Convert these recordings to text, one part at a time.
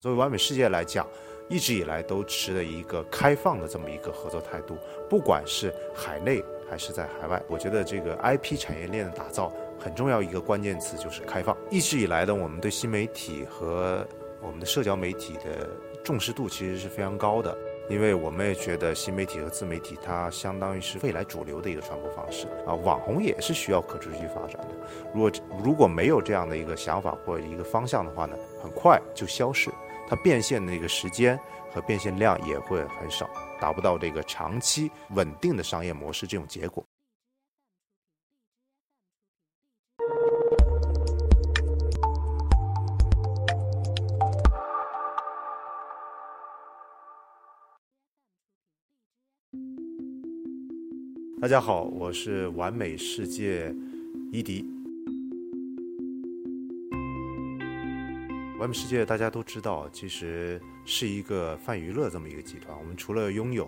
作为完美世界来讲，一直以来都持的一个开放的这么一个合作态度，不管是海内还是在海外，我觉得这个 IP 产业链的打造很重要一个关键词就是开放。一直以来呢，我们对新媒体和我们的社交媒体的重视度其实是非常高的，因为我们也觉得新媒体和自媒体它相当于是未来主流的一个传播方式啊，网红也是需要可持续发展的。如果如果没有这样的一个想法或者一个方向的话呢，很快就消逝。它变现的那个时间和变现量也会很少，达不到这个长期稳定的商业模式这种结果。大家好，我是完美世界伊迪。完美世界大家都知道，其实是一个泛娱乐这么一个集团。我们除了拥有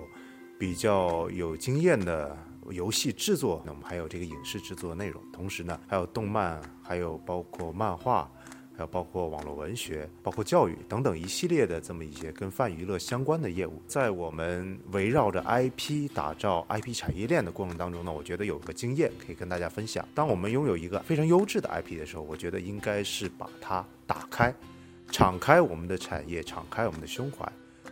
比较有经验的游戏制作，那我们还有这个影视制作内容，同时呢，还有动漫，还有包括漫画，还有包括网络文学，包括教育等等一系列的这么一些跟泛娱乐相关的业务。在我们围绕着 IP 打造 IP 产业链的过程当中呢，我觉得有个经验可以跟大家分享。当我们拥有一个非常优质的 IP 的时候，我觉得应该是把它打开。敞开我们的产业，敞开我们的胸怀，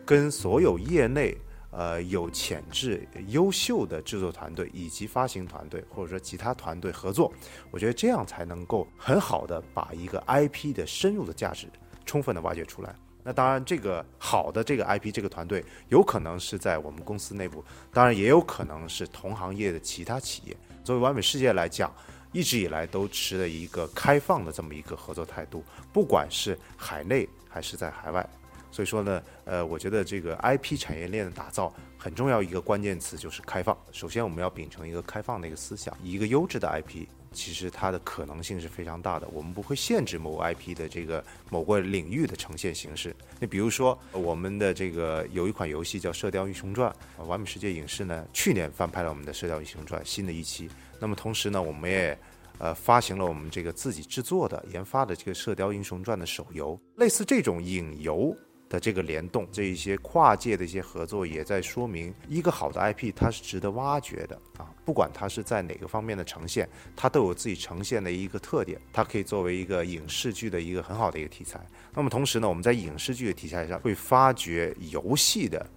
跟所有业内呃有潜质、优秀的制作团队以及发行团队或者说其他团队合作，我觉得这样才能够很好的把一个 IP 的深入的价值充分的挖掘出来。那当然，这个好的这个 IP 这个团队有可能是在我们公司内部，当然也有可能是同行业的其他企业。作为完美世界来讲。一直以来都持了一个开放的这么一个合作态度，不管是海内还是在海外。所以说呢，呃，我觉得这个 IP 产业链的打造很重要一个关键词就是开放。首先，我们要秉承一个开放的一个思想，以一个优质的 IP，其实它的可能性是非常大的。我们不会限制某 IP 的这个某个领域的呈现形式。那比如说，我们的这个有一款游戏叫《射雕英雄传》，完美世界影视呢去年翻拍了我们的《射雕英雄传》新的一期。那么同时呢，我们也呃发行了我们这个自己制作的、研发的这个《射雕英雄传》的手游。类似这种影游的这个联动，这一些跨界的一些合作，也在说明一个好的 IP 它是值得挖掘的啊。不管它是在哪个方面的呈现，它都有自己呈现的一个特点，它可以作为一个影视剧的一个很好的一个题材。那么同时呢，我们在影视剧的题材上会发掘游戏的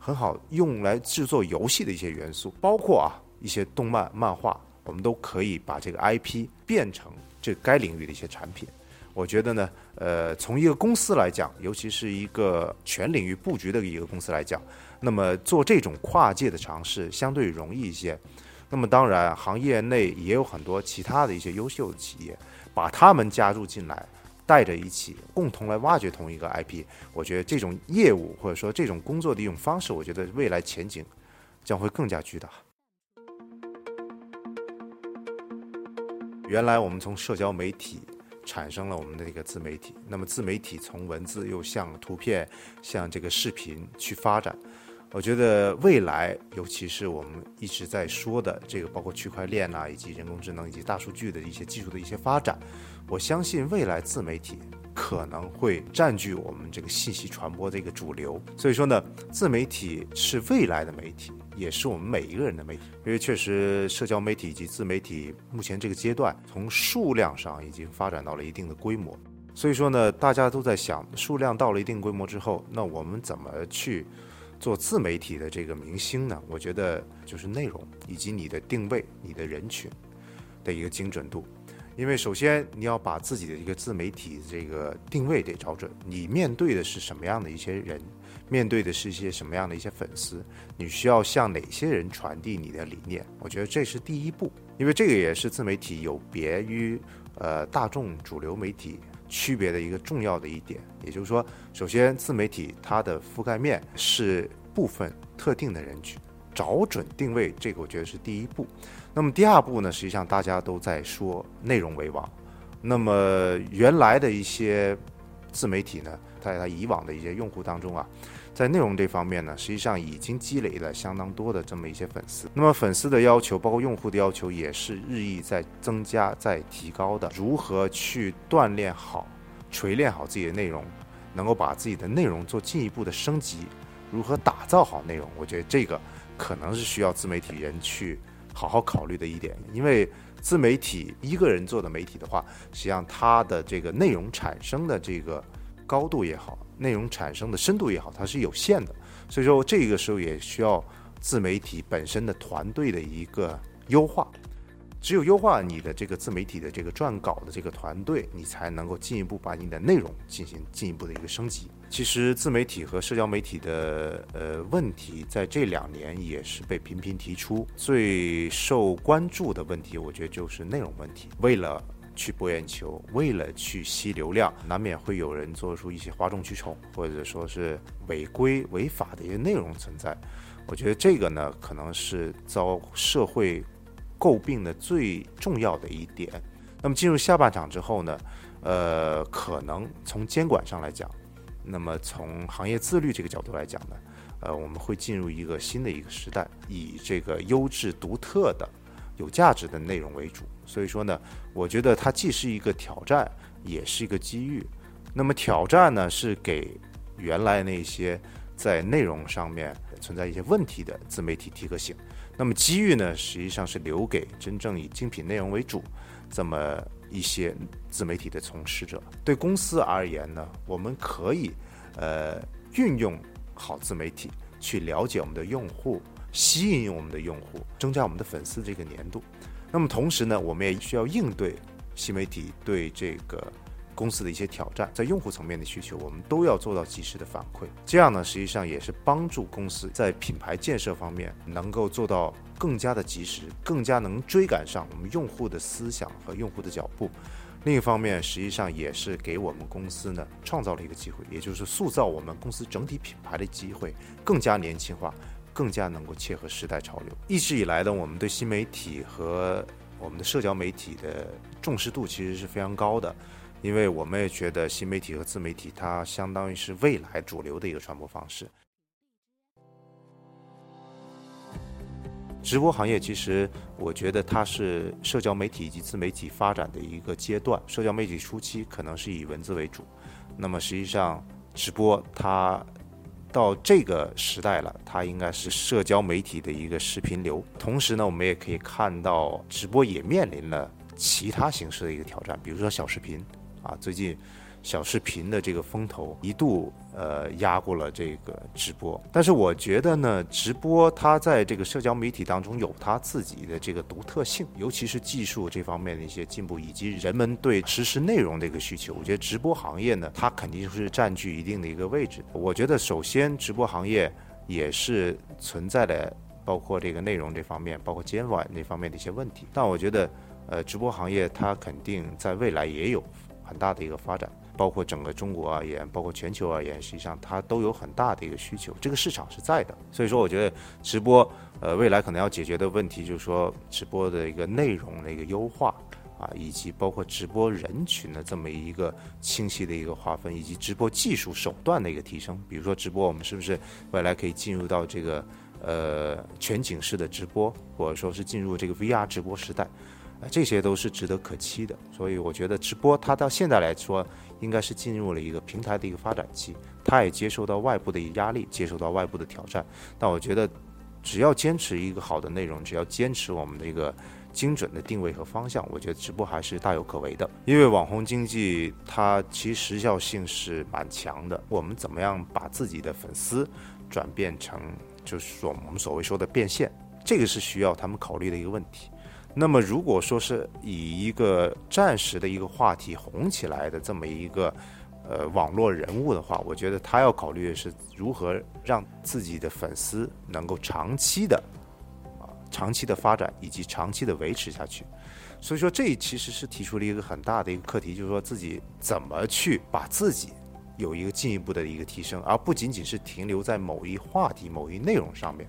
很好用来制作游戏的一些元素，包括啊。一些动漫、漫画，我们都可以把这个 IP 变成这该领域的一些产品。我觉得呢，呃，从一个公司来讲，尤其是一个全领域布局的一个公司来讲，那么做这种跨界的尝试相对容易一些。那么当然，行业内也有很多其他的一些优秀的企业，把他们加入进来，带着一起共同来挖掘同一个 IP。我觉得这种业务或者说这种工作的一种方式，我觉得未来前景将会更加巨大。原来我们从社交媒体产生了我们的这个自媒体，那么自媒体从文字又向图片、向这个视频去发展。我觉得未来，尤其是我们一直在说的这个，包括区块链啊，以及人工智能以及大数据的一些技术的一些发展，我相信未来自媒体。可能会占据我们这个信息传播的一个主流，所以说呢，自媒体是未来的媒体，也是我们每一个人的媒体。因为确实，社交媒体以及自媒体目前这个阶段，从数量上已经发展到了一定的规模。所以说呢，大家都在想，数量到了一定规模之后，那我们怎么去做自媒体的这个明星呢？我觉得就是内容以及你的定位、你的人群的一个精准度。因为首先你要把自己的一个自媒体这个定位得找准，你面对的是什么样的一些人，面对的是一些什么样的一些粉丝，你需要向哪些人传递你的理念？我觉得这是第一步，因为这个也是自媒体有别于呃大众主流媒体区别的一个重要的一点。也就是说，首先自媒体它的覆盖面是部分特定的人群。找准定位，这个我觉得是第一步。那么第二步呢？实际上大家都在说内容为王。那么原来的一些自媒体呢，在它以往的一些用户当中啊，在内容这方面呢，实际上已经积累了相当多的这么一些粉丝。那么粉丝的要求，包括用户的要求，也是日益在增加、在提高的。如何去锻炼好、锤炼好自己的内容？能够把自己的内容做进一步的升级，如何打造好内容，我觉得这个可能是需要自媒体人去好好考虑的一点，因为自媒体一个人做的媒体的话，实际上它的这个内容产生的这个高度也好，内容产生的深度也好，它是有限的，所以说这个时候也需要自媒体本身的团队的一个优化。只有优化你的这个自媒体的这个撰稿的这个团队，你才能够进一步把你的内容进行进一步的一个升级。其实自媒体和社交媒体的呃问题，在这两年也是被频频提出。最受关注的问题，我觉得就是内容问题。为了去博眼球，为了去吸流量，难免会有人做出一些哗众取宠，或者说是违规违法的一些内容存在。我觉得这个呢，可能是遭社会。诟病的最重要的一点，那么进入下半场之后呢，呃，可能从监管上来讲，那么从行业自律这个角度来讲呢，呃，我们会进入一个新的一个时代，以这个优质、独特的、有价值的内容为主。所以说呢，我觉得它既是一个挑战，也是一个机遇。那么挑战呢，是给原来那些在内容上面存在一些问题的自媒体提个醒。那么机遇呢，实际上是留给真正以精品内容为主这么一些自媒体的从事者。对公司而言呢，我们可以呃运用好自媒体去了解我们的用户，吸引我们的用户，增加我们的粉丝这个粘度。那么同时呢，我们也需要应对新媒体对这个。公司的一些挑战，在用户层面的需求，我们都要做到及时的反馈。这样呢，实际上也是帮助公司在品牌建设方面能够做到更加的及时，更加能追赶上我们用户的思想和用户的脚步。另一方面，实际上也是给我们公司呢创造了一个机会，也就是塑造我们公司整体品牌的机会，更加年轻化，更加能够切合时代潮流。一直以来呢，我们对新媒体和我们的社交媒体的重视度其实是非常高的。因为我们也觉得新媒体和自媒体，它相当于是未来主流的一个传播方式。直播行业其实，我觉得它是社交媒体以及自媒体发展的一个阶段。社交媒体初期可能是以文字为主，那么实际上直播它到这个时代了，它应该是社交媒体的一个视频流。同时呢，我们也可以看到，直播也面临了其他形式的一个挑战，比如说小视频。啊，最近小视频的这个风头一度呃压过了这个直播，但是我觉得呢，直播它在这个社交媒体当中有它自己的这个独特性，尤其是技术这方面的一些进步，以及人们对实时内容的一个需求。我觉得直播行业呢，它肯定是占据一定的一个位置。我觉得首先直播行业也是存在的，包括这个内容这方面，包括监管那方面的一些问题。但我觉得，呃，直播行业它肯定在未来也有。很大的一个发展，包括整个中国而言，包括全球而言，实际上它都有很大的一个需求，这个市场是在的。所以说，我觉得直播，呃，未来可能要解决的问题就是说，直播的一个内容的一个优化啊，以及包括直播人群的这么一个清晰的一个划分，以及直播技术手段的一个提升。比如说，直播我们是不是未来可以进入到这个呃全景式的直播，或者说是进入这个 VR 直播时代？这些都是值得可期的，所以我觉得直播它到现在来说，应该是进入了一个平台的一个发展期，它也接受到外部的压力，接受到外部的挑战。但我觉得，只要坚持一个好的内容，只要坚持我们的一个精准的定位和方向，我觉得直播还是大有可为的。因为网红经济它其实效性是蛮强的，我们怎么样把自己的粉丝转变成就是说我们所谓说的变现，这个是需要他们考虑的一个问题。那么，如果说是以一个暂时的一个话题红起来的这么一个呃网络人物的话，我觉得他要考虑的是如何让自己的粉丝能够长期的啊长期的发展以及长期的维持下去。所以说，这其实是提出了一个很大的一个课题，就是说自己怎么去把自己有一个进一步的一个提升，而不仅仅是停留在某一话题、某一内容上面。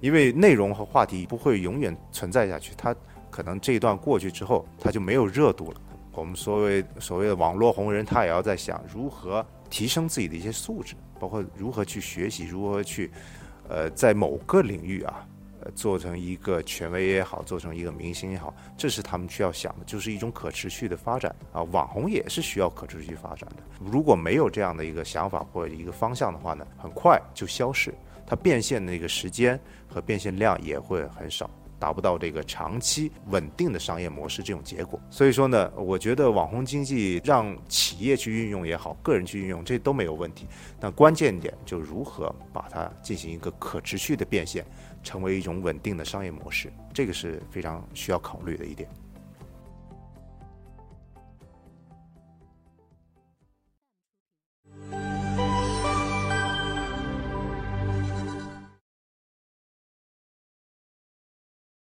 因为内容和话题不会永远存在下去，它可能这一段过去之后，它就没有热度了。我们所谓所谓的网络红人，他也要在想如何提升自己的一些素质，包括如何去学习，如何去，呃，在某个领域啊，呃做成一个权威也好，做成一个明星也好，这是他们需要想的，就是一种可持续的发展啊。网红也是需要可持续发展的，如果没有这样的一个想法或者一个方向的话呢，很快就消逝，它变现的那个时间和变现量也会很少。达不到这个长期稳定的商业模式这种结果，所以说呢，我觉得网红经济让企业去运用也好，个人去运用这都没有问题。那关键点就如何把它进行一个可持续的变现，成为一种稳定的商业模式，这个是非常需要考虑的一点。